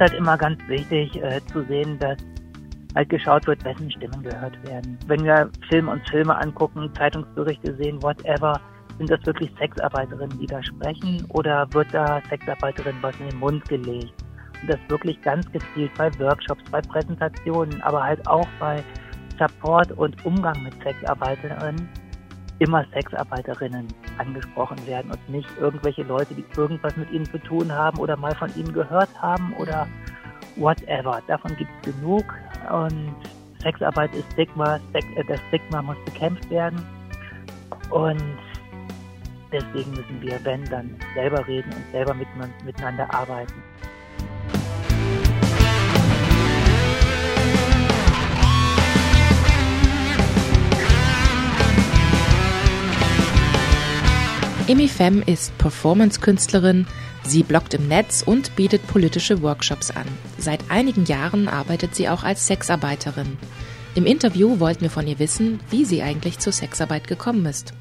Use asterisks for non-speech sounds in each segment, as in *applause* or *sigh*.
finde halt immer ganz wichtig äh, zu sehen, dass halt geschaut wird, wessen Stimmen gehört werden. Wenn wir Film uns Filme angucken, Zeitungsberichte sehen, whatever, sind das wirklich Sexarbeiterinnen, die da sprechen oder wird da Sexarbeiterinnen was in den Mund gelegt? Und das wirklich ganz gezielt bei Workshops, bei Präsentationen, aber halt auch bei Support und Umgang mit Sexarbeiterinnen immer Sexarbeiterinnen angesprochen werden und nicht irgendwelche Leute, die irgendwas mit ihnen zu tun haben oder mal von ihnen gehört haben oder whatever. Davon gibt es genug und Sexarbeit ist Stigma, äh, das Stigma muss bekämpft werden und deswegen müssen wir, wenn, dann selber reden und selber mit, miteinander arbeiten. Emi Fem ist Performance-Künstlerin, sie bloggt im Netz und bietet politische Workshops an. Seit einigen Jahren arbeitet sie auch als Sexarbeiterin. Im Interview wollten wir von ihr wissen, wie sie eigentlich zur Sexarbeit gekommen ist.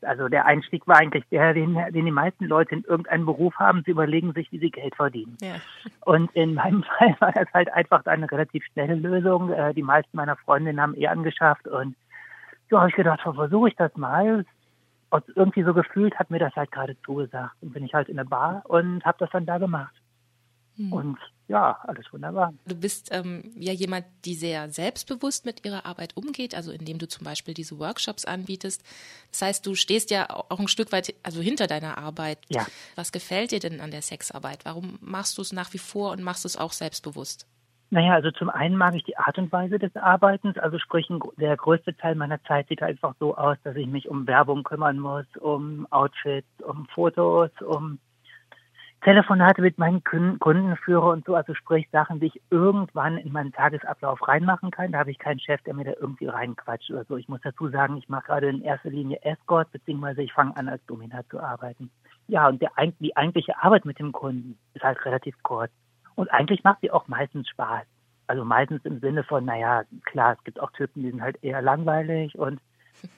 Also der Einstieg war eigentlich der, den, den die meisten Leute in irgendeinem Beruf haben. Sie überlegen sich, wie sie Geld verdienen. Ja. Und in meinem *laughs* Fall war das halt einfach eine relativ schnelle Lösung. Äh, die meisten meiner Freundinnen haben eh angeschafft und so habe ich gedacht, versuche ich das mal und irgendwie so gefühlt hat mir das halt gerade zugesagt. Und bin ich halt in der Bar und habe das dann da gemacht. Hm. Und ja, alles wunderbar. Du bist ähm, ja jemand, die sehr selbstbewusst mit ihrer Arbeit umgeht, also indem du zum Beispiel diese Workshops anbietest. Das heißt, du stehst ja auch ein Stück weit also hinter deiner Arbeit. Ja. Was gefällt dir denn an der Sexarbeit? Warum machst du es nach wie vor und machst es auch selbstbewusst? Naja, also zum einen mag ich die Art und Weise des Arbeitens. Also sprich, der größte Teil meiner Zeit sieht einfach so aus, dass ich mich um Werbung kümmern muss, um Outfits, um Fotos, um Telefonate mit meinen Kunden führe und so. Also sprich Sachen, die ich irgendwann in meinen Tagesablauf reinmachen kann. Da habe ich keinen Chef, der mir da irgendwie reinquatscht oder so. Ich muss dazu sagen, ich mache gerade in erster Linie Escort, beziehungsweise ich fange an, als Dominat zu arbeiten. Ja, und der, die eigentliche Arbeit mit dem Kunden ist halt relativ kurz. Und eigentlich macht sie auch meistens Spaß. Also meistens im Sinne von, naja, klar, es gibt auch Typen, die sind halt eher langweilig und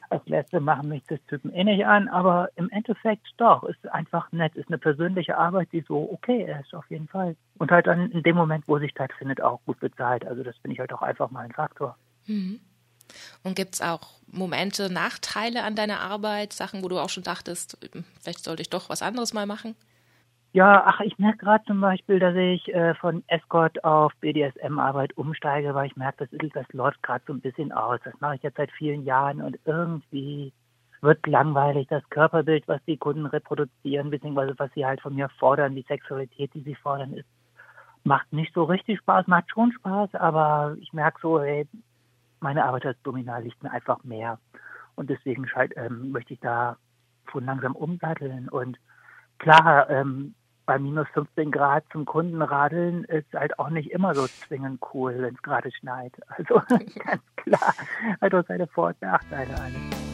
als Letzte machen mich das Typen eh nicht an, aber im Endeffekt doch, ist einfach nett, ist eine persönliche Arbeit, die so okay ist, auf jeden Fall. Und halt dann in dem Moment, wo sie stattfindet, auch gut bezahlt. Also das finde ich halt auch einfach mal ein Faktor. Mhm. Und gibt es auch Momente, Nachteile an deiner Arbeit, Sachen, wo du auch schon dachtest, vielleicht sollte ich doch was anderes mal machen? Ja, ach, ich merke gerade zum Beispiel, dass ich äh, von Escort auf BDSM-Arbeit umsteige, weil ich merke, das, das läuft gerade so ein bisschen aus. Das mache ich jetzt seit vielen Jahren und irgendwie wird langweilig. Das Körperbild, was die Kunden reproduzieren, beziehungsweise was sie halt von mir fordern, die Sexualität, die sie fordern, ist, macht nicht so richtig Spaß, macht schon Spaß, aber ich merke so, hey, meine Arbeit als Dominal liegt mir einfach mehr. Und deswegen ähm, möchte ich da von langsam umsatteln und klar, ähm, bei minus 15 Grad zum Kunden radeln ist halt auch nicht immer so zwingend cool, wenn es gerade schneit. Also *laughs* ganz klar, hat auch seine Vor- und Nachteile alles.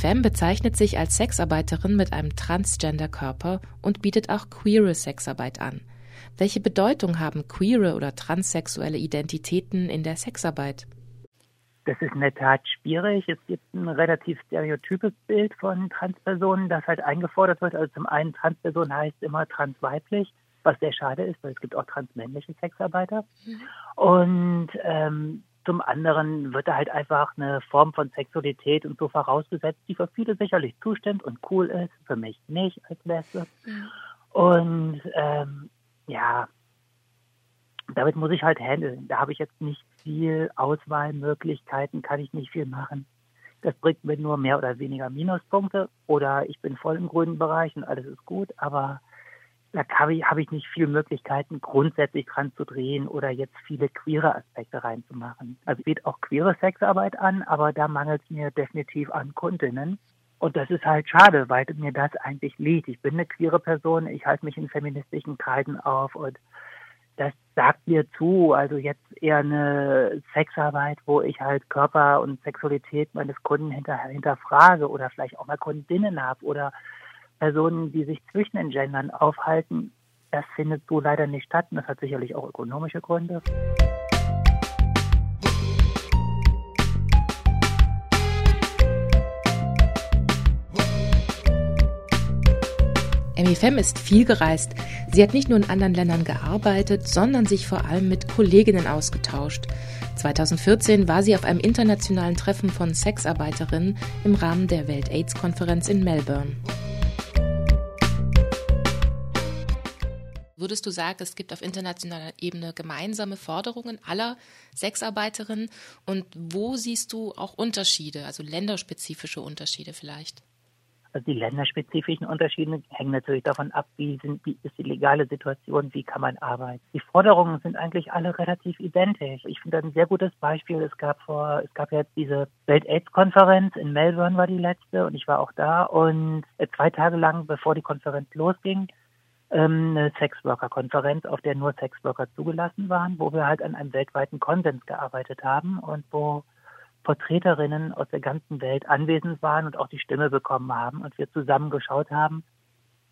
Femme bezeichnet sich als Sexarbeiterin mit einem Transgender-Körper und bietet auch queere Sexarbeit an. Welche Bedeutung haben queere oder transsexuelle Identitäten in der Sexarbeit? Das ist in der Tat schwierig. Es gibt ein relativ stereotypes Bild von Transpersonen, das halt eingefordert wird. Also zum einen Transperson heißt immer transweiblich, was sehr schade ist, weil es gibt auch transmännliche Sexarbeiter. Mhm. Und ähm, zum anderen wird da halt einfach eine Form von Sexualität und so vorausgesetzt, die für viele sicherlich zustimmt und cool ist, für mich nicht als Lesbe. Ja. Und ähm, ja, damit muss ich halt handeln. Da habe ich jetzt nicht viel Auswahlmöglichkeiten, kann ich nicht viel machen. Das bringt mir nur mehr oder weniger Minuspunkte oder ich bin voll im grünen Bereich und alles ist gut, aber da habe ich, hab ich nicht viele Möglichkeiten, grundsätzlich dran zu drehen oder jetzt viele queere Aspekte reinzumachen. Also bietet auch queere Sexarbeit an, aber da mangelt es mir definitiv an Kundinnen. Und das ist halt schade, weil mir das eigentlich liegt. Ich bin eine queere Person, ich halte mich in feministischen Kreisen auf und das sagt mir zu. Also jetzt eher eine Sexarbeit, wo ich halt Körper und Sexualität meines Kunden hinter, hinterfrage oder vielleicht auch mal Kundinnen habe oder Personen, die sich zwischen den Gendern aufhalten. Das findet so leider nicht statt und das hat sicherlich auch ökonomische Gründe. Fem ist viel gereist. Sie hat nicht nur in anderen Ländern gearbeitet, sondern sich vor allem mit Kolleginnen ausgetauscht. 2014 war sie auf einem internationalen Treffen von Sexarbeiterinnen im Rahmen der Welt-AIDS-Konferenz in Melbourne. Würdest du sagen, es gibt auf internationaler Ebene gemeinsame Forderungen aller Sexarbeiterinnen? Und wo siehst du auch Unterschiede, also länderspezifische Unterschiede vielleicht? Also die länderspezifischen Unterschiede hängen natürlich davon ab, wie, sind, wie ist die legale Situation, wie kann man arbeiten. Die Forderungen sind eigentlich alle relativ identisch. Ich finde ein sehr gutes Beispiel. Es gab vor, es gab jetzt diese Welt-AIDS-Konferenz in Melbourne war die letzte und ich war auch da und zwei Tage lang, bevor die Konferenz losging, ähm, eine Sexworker-Konferenz, auf der nur Sexworker zugelassen waren, wo wir halt an einem weltweiten Konsens gearbeitet haben und wo Vertreterinnen aus der ganzen Welt anwesend waren und auch die Stimme bekommen haben und wir zusammen geschaut haben,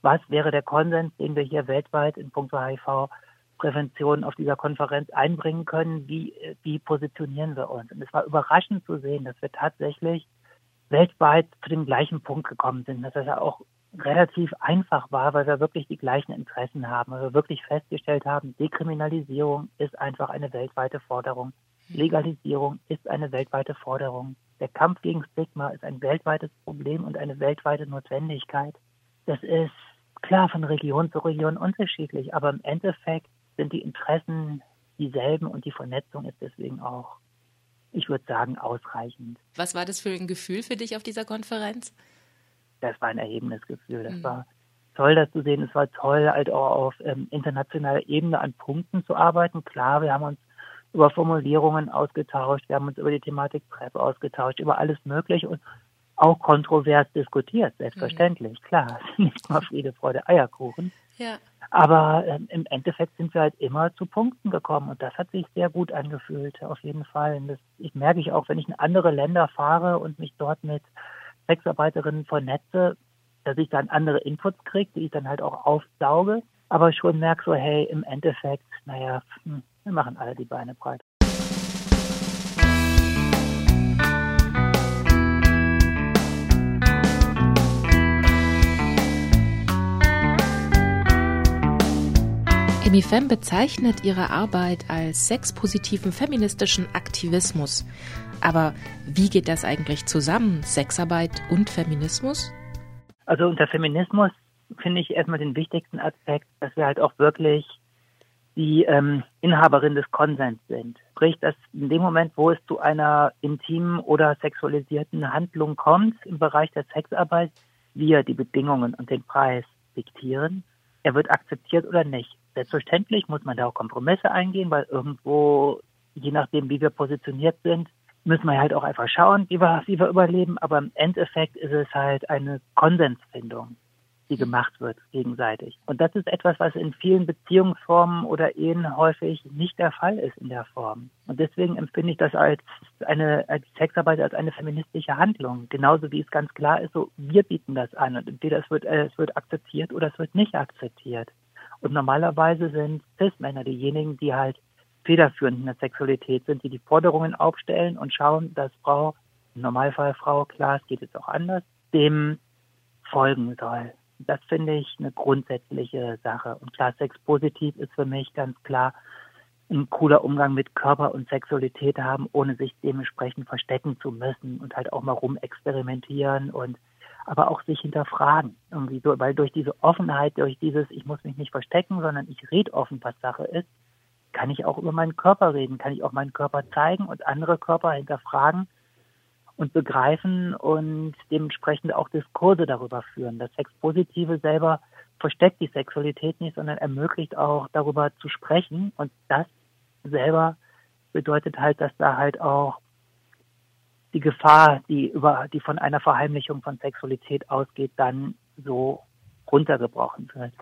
was wäre der Konsens, den wir hier weltweit in puncto HIV-Prävention auf dieser Konferenz einbringen können, wie, wie positionieren wir uns. Und es war überraschend zu sehen, dass wir tatsächlich weltweit zu dem gleichen Punkt gekommen sind, dass das ja auch relativ einfach war, weil wir wirklich die gleichen Interessen haben, weil wir wirklich festgestellt haben, Dekriminalisierung ist einfach eine weltweite Forderung. Legalisierung ist eine weltweite Forderung. Der Kampf gegen Stigma ist ein weltweites Problem und eine weltweite Notwendigkeit. Das ist klar von Region zu Region unterschiedlich, aber im Endeffekt sind die Interessen dieselben und die Vernetzung ist deswegen auch, ich würde sagen, ausreichend. Was war das für ein Gefühl für dich auf dieser Konferenz? Das war ein erhebendes Gefühl. Das mhm. war toll, das zu sehen. Es war toll, halt auch auf ähm, internationaler Ebene an Punkten zu arbeiten. Klar, wir haben uns über Formulierungen ausgetauscht, wir haben uns über die Thematik PrEP ausgetauscht, über alles Mögliche und auch kontrovers diskutiert, selbstverständlich, mhm. klar, *laughs* nicht mal Friede, Freude, Eierkuchen. Ja. Aber ähm, im Endeffekt sind wir halt immer zu Punkten gekommen und das hat sich sehr gut angefühlt, auf jeden Fall. Und das ich merke ich auch, wenn ich in andere Länder fahre und mich dort mit Sexarbeiterinnen vernetze, dass ich dann andere Inputs kriege, die ich dann halt auch aufsauge, aber schon merke so, hey, im Endeffekt, naja, hm, wir machen alle die Beine breit. Emifem bezeichnet ihre Arbeit als sexpositiven feministischen Aktivismus. Aber wie geht das eigentlich zusammen, Sexarbeit und Feminismus? Also unter Feminismus finde ich erstmal den wichtigsten Aspekt, dass wir halt auch wirklich die ähm, Inhaberin des Konsens sind. Sprich, dass in dem Moment, wo es zu einer intimen oder sexualisierten Handlung kommt im Bereich der Sexarbeit, wir die Bedingungen und den Preis diktieren. Er wird akzeptiert oder nicht. Selbstverständlich muss man da auch Kompromisse eingehen, weil irgendwo, je nachdem, wie wir positioniert sind, müssen wir halt auch einfach schauen, wie wir, wie wir überleben. Aber im Endeffekt ist es halt eine Konsensfindung die gemacht wird gegenseitig. Und das ist etwas, was in vielen Beziehungsformen oder Ehen häufig nicht der Fall ist in der Form. Und deswegen empfinde ich das als eine als Sexarbeit als eine feministische Handlung. Genauso wie es ganz klar ist, so wir bieten das an und entweder es wird, äh, es wird akzeptiert oder es wird nicht akzeptiert. Und normalerweise sind Cis-Männer diejenigen, die halt federführend in der Sexualität sind, die die Forderungen aufstellen und schauen, dass Frau, im Normalfall Frau, klar, es geht jetzt auch anders, dem folgen soll. Das finde ich eine grundsätzliche Sache. Und klar, Sex positiv ist für mich ganz klar ein cooler Umgang mit Körper und Sexualität haben, ohne sich dementsprechend verstecken zu müssen und halt auch mal rumexperimentieren und aber auch sich hinterfragen. Irgendwie so, weil durch diese Offenheit, durch dieses, ich muss mich nicht verstecken, sondern ich rede offen, was Sache ist, kann ich auch über meinen Körper reden, kann ich auch meinen Körper zeigen und andere Körper hinterfragen und begreifen und dementsprechend auch Diskurse darüber führen. Das Sexpositive selber versteckt die Sexualität nicht, sondern ermöglicht auch darüber zu sprechen und das selber bedeutet halt, dass da halt auch die Gefahr, die über, die von einer Verheimlichung von Sexualität ausgeht, dann so runtergebrochen wird.